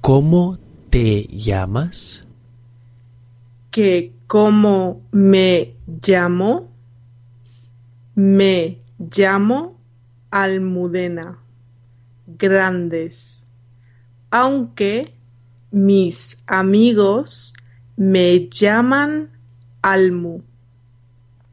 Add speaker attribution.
Speaker 1: ¿Cómo te llamas?
Speaker 2: que cómo me llamo, me llamo Almudena, grandes, aunque mis amigos me llaman Almu.